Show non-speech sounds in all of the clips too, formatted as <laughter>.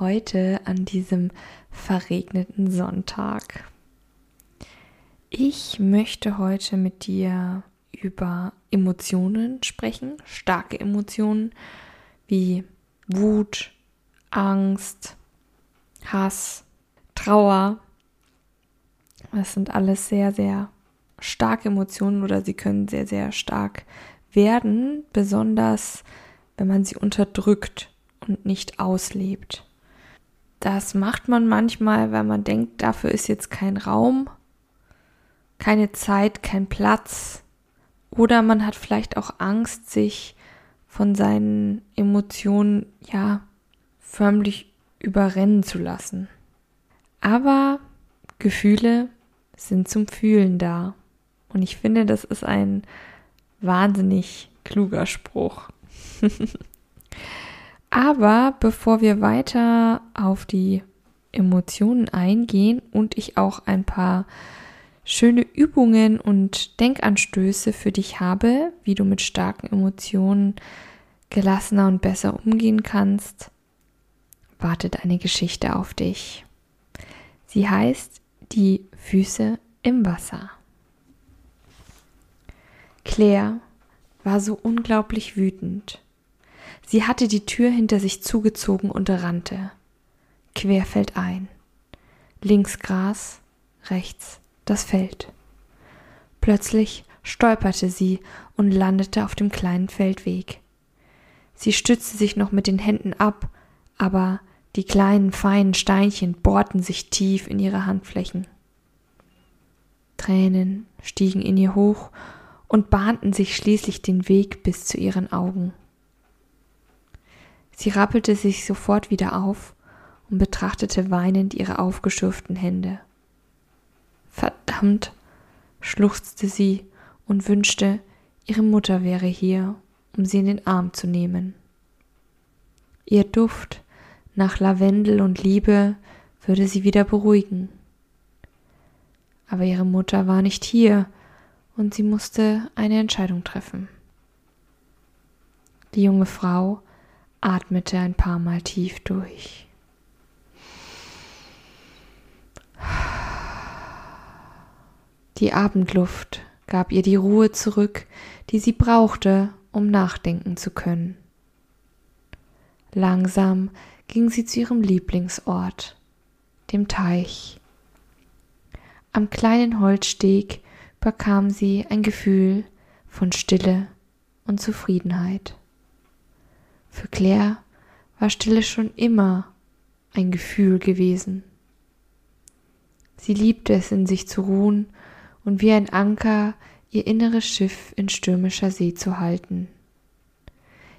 Heute an diesem verregneten Sonntag. Ich möchte heute mit dir über Emotionen sprechen, starke Emotionen wie Wut, Angst, Hass, Trauer. Das sind alles sehr, sehr starke Emotionen oder sie können sehr, sehr stark werden, besonders wenn man sie unterdrückt und nicht auslebt. Das macht man manchmal, weil man denkt, dafür ist jetzt kein Raum, keine Zeit, kein Platz, oder man hat vielleicht auch Angst, sich von seinen Emotionen, ja, förmlich überrennen zu lassen. Aber Gefühle sind zum Fühlen da. Und ich finde, das ist ein wahnsinnig kluger Spruch. <laughs> Aber bevor wir weiter auf die Emotionen eingehen und ich auch ein paar schöne Übungen und Denkanstöße für dich habe, wie du mit starken Emotionen gelassener und besser umgehen kannst, wartet eine Geschichte auf dich. Sie heißt Die Füße im Wasser. Claire war so unglaublich wütend. Sie hatte die Tür hinter sich zugezogen und rannte. Querfeldein. Links Gras, rechts das Feld. Plötzlich stolperte sie und landete auf dem kleinen Feldweg. Sie stützte sich noch mit den Händen ab, aber die kleinen feinen Steinchen bohrten sich tief in ihre Handflächen. Tränen stiegen in ihr hoch und bahnten sich schließlich den Weg bis zu ihren Augen. Sie rappelte sich sofort wieder auf und betrachtete weinend ihre aufgeschürften Hände. Verdammt, schluchzte sie und wünschte, ihre Mutter wäre hier, um sie in den Arm zu nehmen. Ihr Duft nach Lavendel und Liebe würde sie wieder beruhigen. Aber ihre Mutter war nicht hier und sie musste eine Entscheidung treffen. Die junge Frau atmete ein paar Mal tief durch. Die Abendluft gab ihr die Ruhe zurück, die sie brauchte, um nachdenken zu können. Langsam ging sie zu ihrem Lieblingsort, dem Teich. Am kleinen Holzsteg bekam sie ein Gefühl von Stille und Zufriedenheit. Für Claire war Stille schon immer ein Gefühl gewesen. Sie liebte es, in sich zu ruhen und wie ein Anker ihr inneres Schiff in stürmischer See zu halten.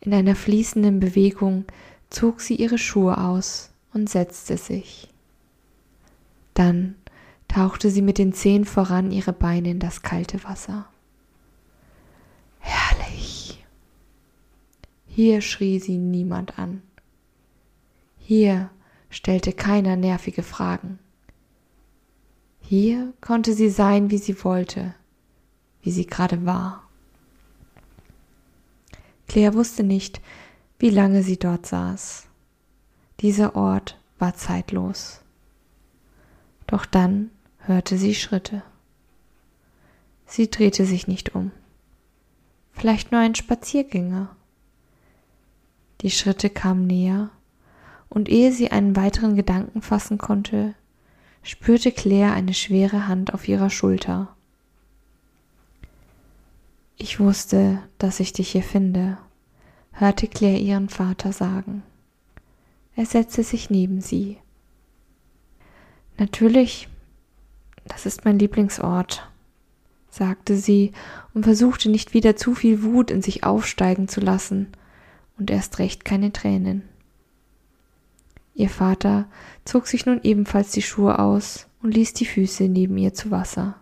In einer fließenden Bewegung zog sie ihre Schuhe aus und setzte sich. Dann tauchte sie mit den Zehen voran ihre Beine in das kalte Wasser. Herrlich. Hier schrie sie niemand an. Hier stellte keiner nervige Fragen. Hier konnte sie sein, wie sie wollte, wie sie gerade war. Claire wusste nicht, wie lange sie dort saß. Dieser Ort war zeitlos. Doch dann hörte sie Schritte. Sie drehte sich nicht um. Vielleicht nur ein Spaziergänger. Die Schritte kamen näher, und ehe sie einen weiteren Gedanken fassen konnte, spürte Claire eine schwere Hand auf ihrer Schulter. Ich wusste, dass ich dich hier finde, hörte Claire ihren Vater sagen. Er setzte sich neben sie. Natürlich, das ist mein Lieblingsort, sagte sie und versuchte nicht wieder zu viel Wut in sich aufsteigen zu lassen und erst recht keine Tränen. Ihr Vater zog sich nun ebenfalls die Schuhe aus und ließ die Füße neben ihr zu Wasser.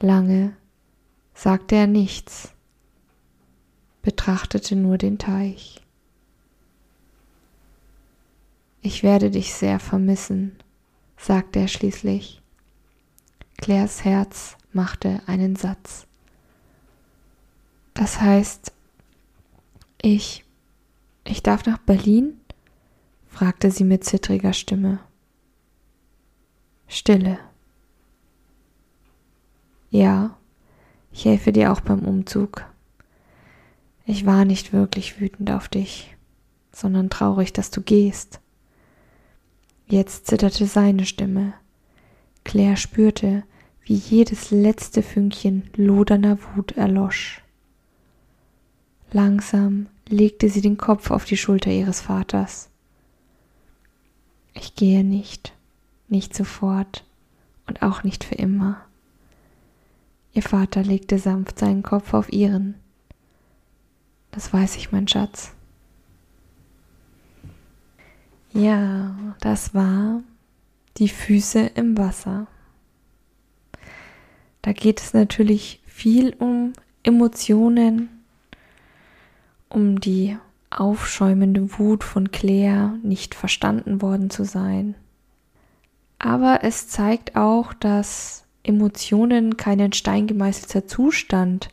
Lange sagte er nichts, betrachtete nur den Teich. Ich werde dich sehr vermissen, sagte er schließlich. Claires Herz machte einen Satz. Das heißt, ich, ich darf nach Berlin? fragte sie mit zittriger Stimme. Stille. Ja, ich helfe dir auch beim Umzug. Ich war nicht wirklich wütend auf dich, sondern traurig, dass du gehst. Jetzt zitterte seine Stimme. Claire spürte, wie jedes letzte Fünkchen lodernder Wut erlosch. Langsam legte sie den Kopf auf die Schulter ihres Vaters. Ich gehe nicht, nicht sofort und auch nicht für immer. Ihr Vater legte sanft seinen Kopf auf ihren. Das weiß ich, mein Schatz. Ja, das war die Füße im Wasser. Da geht es natürlich viel um Emotionen, um die aufschäumende Wut von Claire, nicht verstanden worden zu sein. Aber es zeigt auch, dass Emotionen kein in Stein gemeißelter Zustand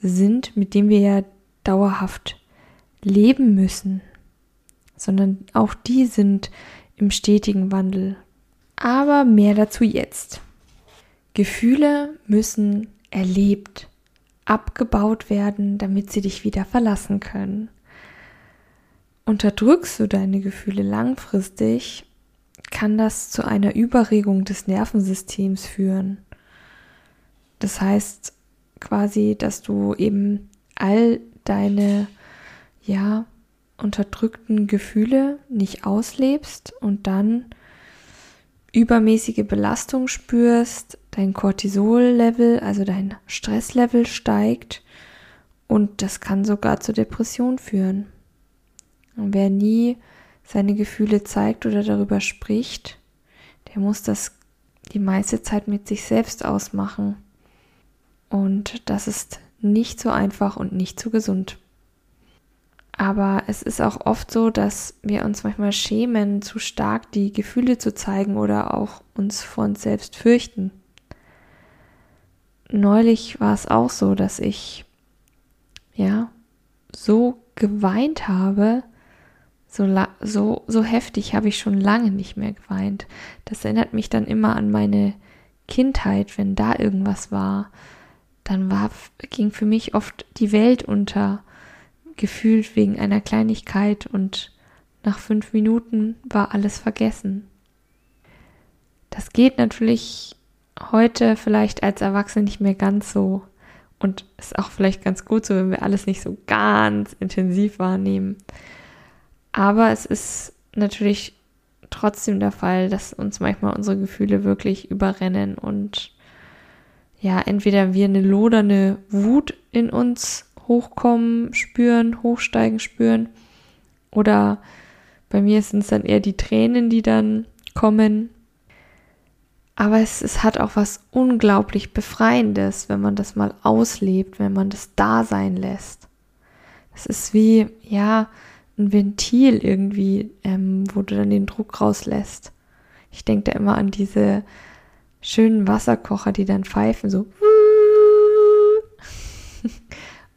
sind, mit dem wir ja dauerhaft leben müssen, sondern auch die sind im stetigen Wandel. Aber mehr dazu jetzt. Gefühle müssen erlebt, abgebaut werden, damit sie dich wieder verlassen können. Unterdrückst du deine Gefühle langfristig, kann das zu einer Überregung des Nervensystems führen. Das heißt quasi, dass du eben all deine, ja, unterdrückten Gefühle nicht auslebst und dann übermäßige Belastung spürst, dein Cortisol-Level, also dein Stresslevel steigt und das kann sogar zur Depression führen. Und wer nie seine Gefühle zeigt oder darüber spricht, der muss das die meiste Zeit mit sich selbst ausmachen. Und das ist nicht so einfach und nicht so gesund. Aber es ist auch oft so, dass wir uns manchmal schämen, zu stark die Gefühle zu zeigen oder auch uns vor uns selbst fürchten. Neulich war es auch so, dass ich ja so geweint habe, so, so, so heftig habe ich schon lange nicht mehr geweint. Das erinnert mich dann immer an meine Kindheit, wenn da irgendwas war. Dann war, ging für mich oft die Welt unter, gefühlt wegen einer Kleinigkeit und nach fünf Minuten war alles vergessen. Das geht natürlich heute vielleicht als Erwachsene nicht mehr ganz so und ist auch vielleicht ganz gut so, wenn wir alles nicht so ganz intensiv wahrnehmen. Aber es ist natürlich trotzdem der Fall, dass uns manchmal unsere Gefühle wirklich überrennen und ja, entweder wir eine lodernde Wut in uns hochkommen, spüren, hochsteigen, spüren oder bei mir sind es dann eher die Tränen, die dann kommen. Aber es, es hat auch was unglaublich Befreiendes, wenn man das mal auslebt, wenn man das da sein lässt. Es ist wie, ja, ein Ventil irgendwie, ähm, wo du dann den Druck rauslässt. Ich denke da immer an diese schönen Wasserkocher, die dann pfeifen, so. <laughs>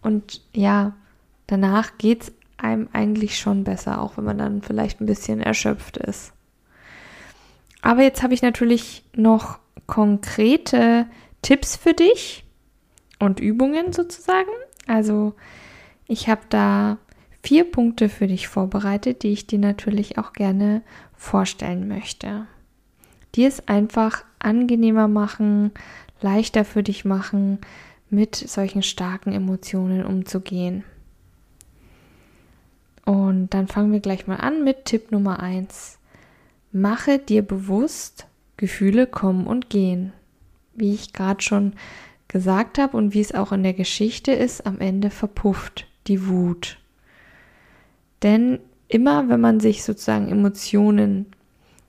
Und ja, danach geht's einem eigentlich schon besser, auch wenn man dann vielleicht ein bisschen erschöpft ist. Aber jetzt habe ich natürlich noch konkrete Tipps für dich und Übungen sozusagen. Also ich habe da vier Punkte für dich vorbereitet, die ich dir natürlich auch gerne vorstellen möchte. Die es einfach angenehmer machen, leichter für dich machen, mit solchen starken Emotionen umzugehen. Und dann fangen wir gleich mal an mit Tipp Nummer eins: Mache dir bewusst, Gefühle kommen und gehen. Wie ich gerade schon gesagt habe und wie es auch in der Geschichte ist, am Ende verpufft die Wut. Denn immer, wenn man sich sozusagen Emotionen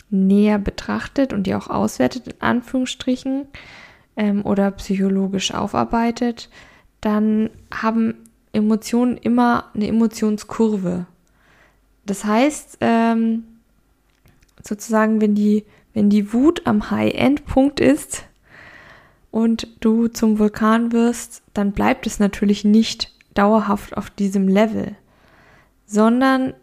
näher betrachtet und die auch auswertet, in Anführungsstrichen, ähm, oder psychologisch aufarbeitet, dann haben Emotionen immer eine Emotionskurve. Das heißt, ähm, sozusagen, wenn die, wenn die Wut am High-End-Punkt ist und du zum Vulkan wirst, dann bleibt es natürlich nicht dauerhaft auf diesem Level, sondern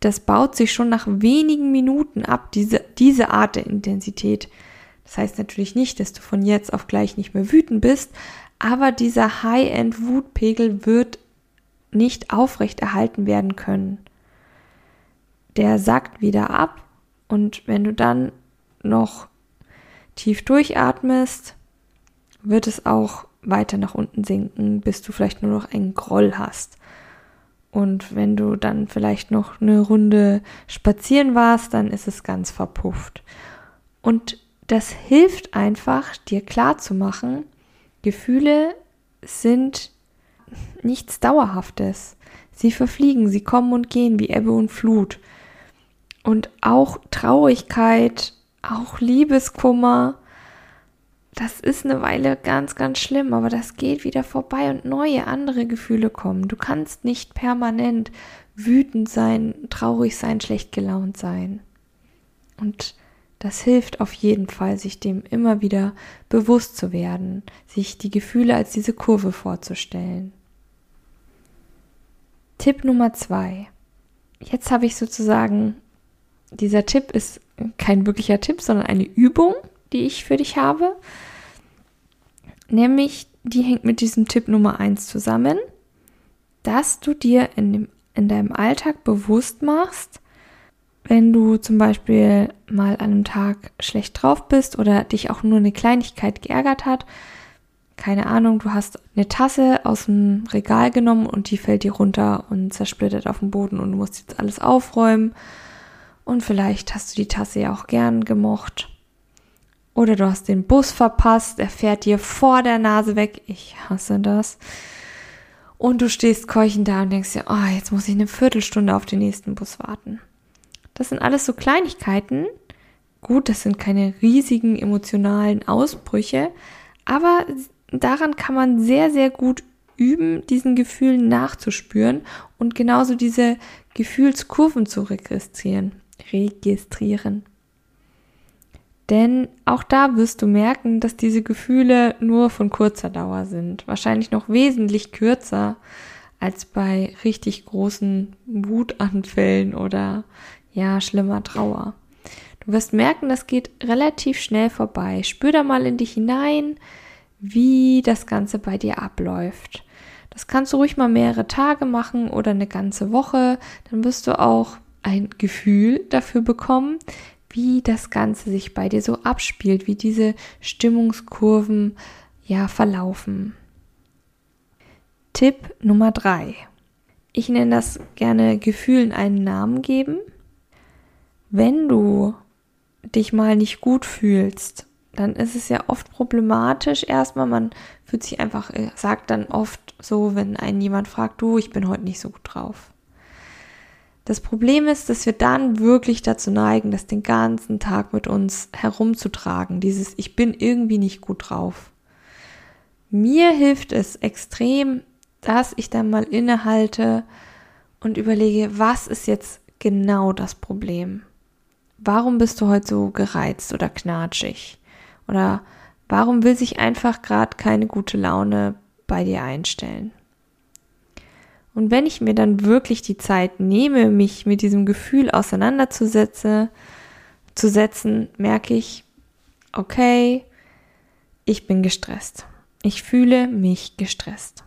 das baut sich schon nach wenigen Minuten ab, diese, diese Art der Intensität. Das heißt natürlich nicht, dass du von jetzt auf gleich nicht mehr wütend bist, aber dieser High-End-Wutpegel wird nicht aufrechterhalten werden können. Der sackt wieder ab und wenn du dann noch tief durchatmest, wird es auch weiter nach unten sinken, bis du vielleicht nur noch einen Groll hast. Und wenn du dann vielleicht noch eine Runde spazieren warst, dann ist es ganz verpufft. Und das hilft einfach, dir klar zu machen, Gefühle sind nichts Dauerhaftes. Sie verfliegen, sie kommen und gehen wie Ebbe und Flut. Und auch Traurigkeit, auch Liebeskummer, das ist eine Weile ganz, ganz schlimm, aber das geht wieder vorbei und neue andere Gefühle kommen. Du kannst nicht permanent wütend sein, traurig sein, schlecht gelaunt sein. Und das hilft auf jeden Fall, sich dem immer wieder bewusst zu werden, sich die Gefühle als diese Kurve vorzustellen. Tipp Nummer zwei. Jetzt habe ich sozusagen, dieser Tipp ist kein wirklicher Tipp, sondern eine Übung, die ich für dich habe. Nämlich, die hängt mit diesem Tipp Nummer eins zusammen, dass du dir in, dem, in deinem Alltag bewusst machst, wenn du zum Beispiel mal an einem Tag schlecht drauf bist oder dich auch nur eine Kleinigkeit geärgert hat, keine Ahnung, du hast eine Tasse aus dem Regal genommen und die fällt dir runter und zersplittert auf dem Boden und du musst jetzt alles aufräumen. Und vielleicht hast du die Tasse ja auch gern gemocht. Oder du hast den Bus verpasst, er fährt dir vor der Nase weg. Ich hasse das. Und du stehst keuchend da und denkst dir, oh, jetzt muss ich eine Viertelstunde auf den nächsten Bus warten. Das sind alles so Kleinigkeiten. Gut, das sind keine riesigen emotionalen Ausbrüche, aber daran kann man sehr, sehr gut üben, diesen Gefühlen nachzuspüren und genauso diese Gefühlskurven zu registrieren. Registrieren. Denn auch da wirst du merken, dass diese Gefühle nur von kurzer Dauer sind. Wahrscheinlich noch wesentlich kürzer als bei richtig großen Wutanfällen oder ja, schlimmer Trauer. Du wirst merken, das geht relativ schnell vorbei. Spür da mal in dich hinein, wie das Ganze bei dir abläuft. Das kannst du ruhig mal mehrere Tage machen oder eine ganze Woche. Dann wirst du auch ein Gefühl dafür bekommen, wie das Ganze sich bei dir so abspielt, wie diese Stimmungskurven ja verlaufen. Tipp Nummer drei. Ich nenne das gerne Gefühlen einen Namen geben wenn du dich mal nicht gut fühlst, dann ist es ja oft problematisch erstmal. Man fühlt sich einfach, äh, sagt dann oft so, wenn einen jemand fragt, du, ich bin heute nicht so gut drauf. Das Problem ist, dass wir dann wirklich dazu neigen, das den ganzen Tag mit uns herumzutragen. Dieses, ich bin irgendwie nicht gut drauf. Mir hilft es extrem, dass ich dann mal innehalte und überlege, was ist jetzt genau das Problem? warum bist du heute so gereizt oder knatschig? Oder warum will sich einfach gerade keine gute Laune bei dir einstellen? Und wenn ich mir dann wirklich die Zeit nehme, mich mit diesem Gefühl auseinanderzusetzen, zu setzen, merke ich, okay, ich bin gestresst. Ich fühle mich gestresst.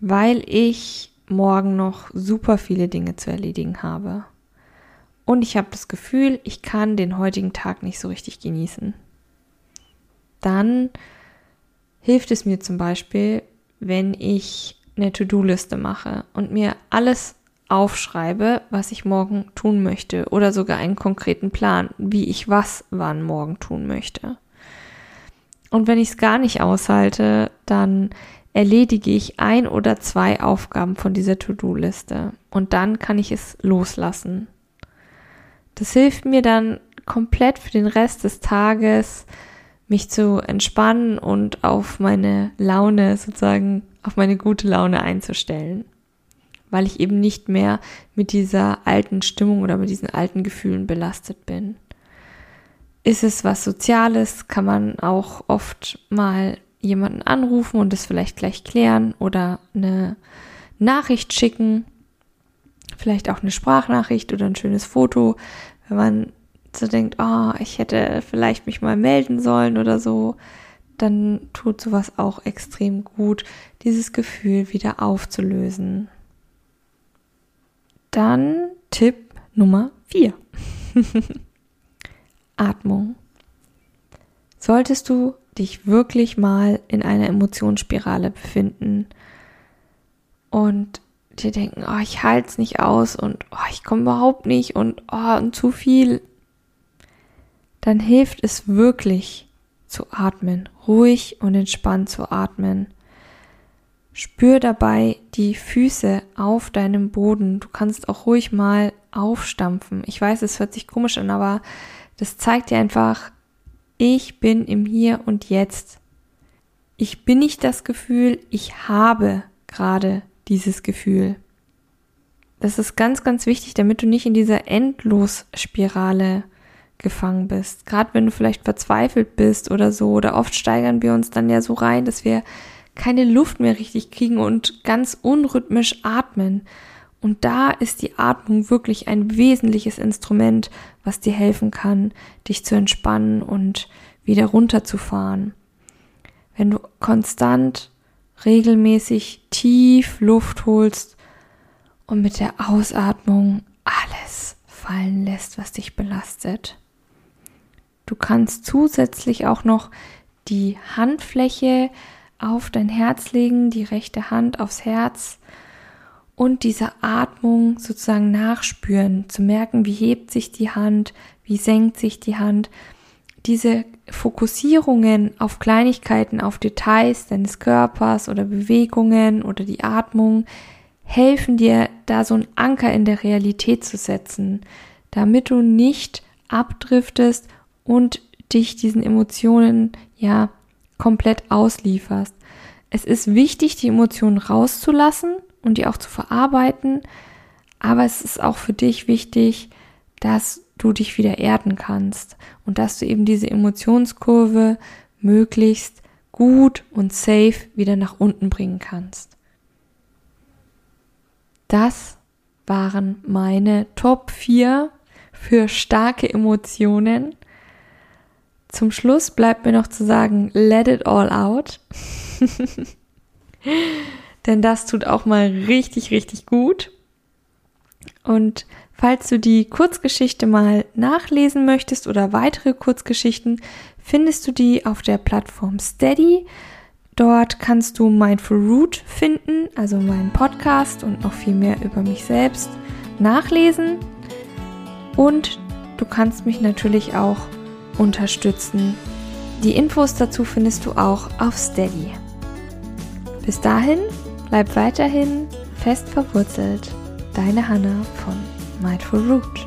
Weil ich morgen noch super viele Dinge zu erledigen habe und ich habe das Gefühl, ich kann den heutigen Tag nicht so richtig genießen. Dann hilft es mir zum Beispiel, wenn ich eine To-Do-Liste mache und mir alles aufschreibe, was ich morgen tun möchte oder sogar einen konkreten Plan, wie ich was wann morgen tun möchte. Und wenn ich es gar nicht aushalte, dann erledige ich ein oder zwei Aufgaben von dieser To-Do-Liste und dann kann ich es loslassen. Das hilft mir dann komplett für den Rest des Tages, mich zu entspannen und auf meine Laune sozusagen, auf meine gute Laune einzustellen. Weil ich eben nicht mehr mit dieser alten Stimmung oder mit diesen alten Gefühlen belastet bin. Ist es was Soziales, kann man auch oft mal jemanden anrufen und es vielleicht gleich klären oder eine Nachricht schicken, vielleicht auch eine Sprachnachricht oder ein schönes Foto, wenn man so denkt, oh, ich hätte vielleicht mich mal melden sollen oder so, dann tut sowas auch extrem gut, dieses Gefühl wieder aufzulösen. Dann Tipp Nummer 4. <laughs> Atmung. Solltest du dich wirklich mal in einer Emotionsspirale befinden und dir denken, oh, ich halte es nicht aus und oh, ich komme überhaupt nicht und oh, und zu viel, dann hilft es wirklich zu atmen, ruhig und entspannt zu atmen. Spür dabei die Füße auf deinem Boden. Du kannst auch ruhig mal aufstampfen. Ich weiß, es hört sich komisch an, aber das zeigt dir einfach, ich bin im Hier und Jetzt. Ich bin nicht das Gefühl, ich habe gerade dieses Gefühl. Das ist ganz, ganz wichtig, damit du nicht in dieser Endlosspirale gefangen bist. Gerade wenn du vielleicht verzweifelt bist oder so, oder oft steigern wir uns dann ja so rein, dass wir keine Luft mehr richtig kriegen und ganz unrhythmisch atmen. Und da ist die Atmung wirklich ein wesentliches Instrument, was dir helfen kann, dich zu entspannen und wieder runterzufahren. Wenn du konstant regelmäßig tief Luft holst und mit der Ausatmung alles fallen lässt, was dich belastet. Du kannst zusätzlich auch noch die Handfläche auf dein Herz legen, die rechte Hand aufs Herz und diese Atmung sozusagen nachspüren, zu merken, wie hebt sich die Hand, wie senkt sich die Hand, diese Fokussierungen auf Kleinigkeiten, auf Details deines Körpers oder Bewegungen oder die Atmung helfen dir, da so einen Anker in der Realität zu setzen, damit du nicht abdriftest und dich diesen Emotionen ja komplett auslieferst. Es ist wichtig, die Emotionen rauszulassen und die auch zu verarbeiten, aber es ist auch für dich wichtig, dass du dich wieder erden kannst und dass du eben diese Emotionskurve möglichst gut und safe wieder nach unten bringen kannst. Das waren meine Top 4 für starke Emotionen. Zum Schluss bleibt mir noch zu sagen, let it all out. <laughs> Denn das tut auch mal richtig, richtig gut. Und Falls du die Kurzgeschichte mal nachlesen möchtest oder weitere Kurzgeschichten, findest du die auf der Plattform Steady. Dort kannst du Mindful Root finden, also meinen Podcast und noch viel mehr über mich selbst nachlesen. Und du kannst mich natürlich auch unterstützen. Die Infos dazu findest du auch auf Steady. Bis dahin, bleib weiterhin fest verwurzelt. Deine Hanna von Mindful Root.